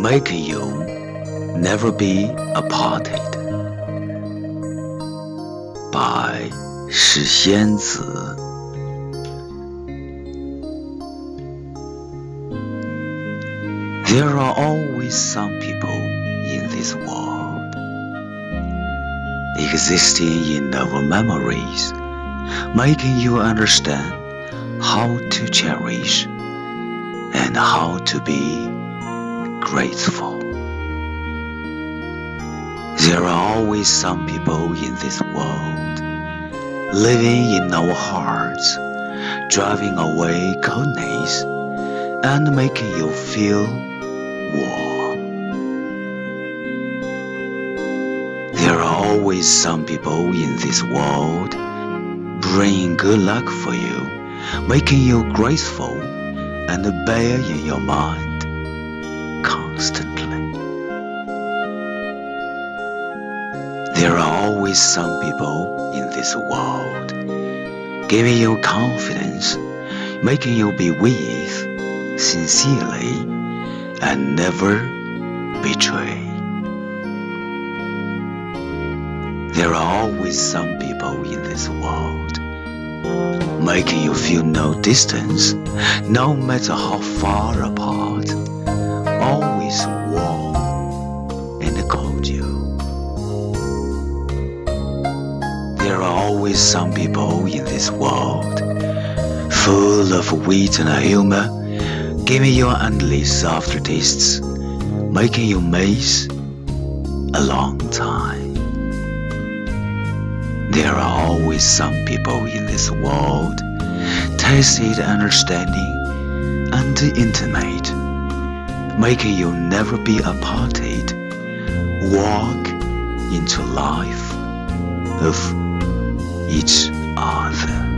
making you never be aparted. by 是仙子。There are always some people in this world, existing in our memories, making you understand how to cherish and how to be grateful. There are always some people in this world, living in our hearts, driving away coldness and making you feel warm. There are always some people in this world, bringing good luck for you, making you graceful and bear in your mind constantly. There are always some people in this world giving you confidence, making you be with sincerely and never betray. There are always some people in this world making you feel no distance, no matter how far apart, always warm and cordial. There are always some people in this world full of wit and humor, giving you endless aftertastes, making you miss a long time. There are always some people in this world, tacit understanding and intimate, making you never be aparted, walk into life of each other.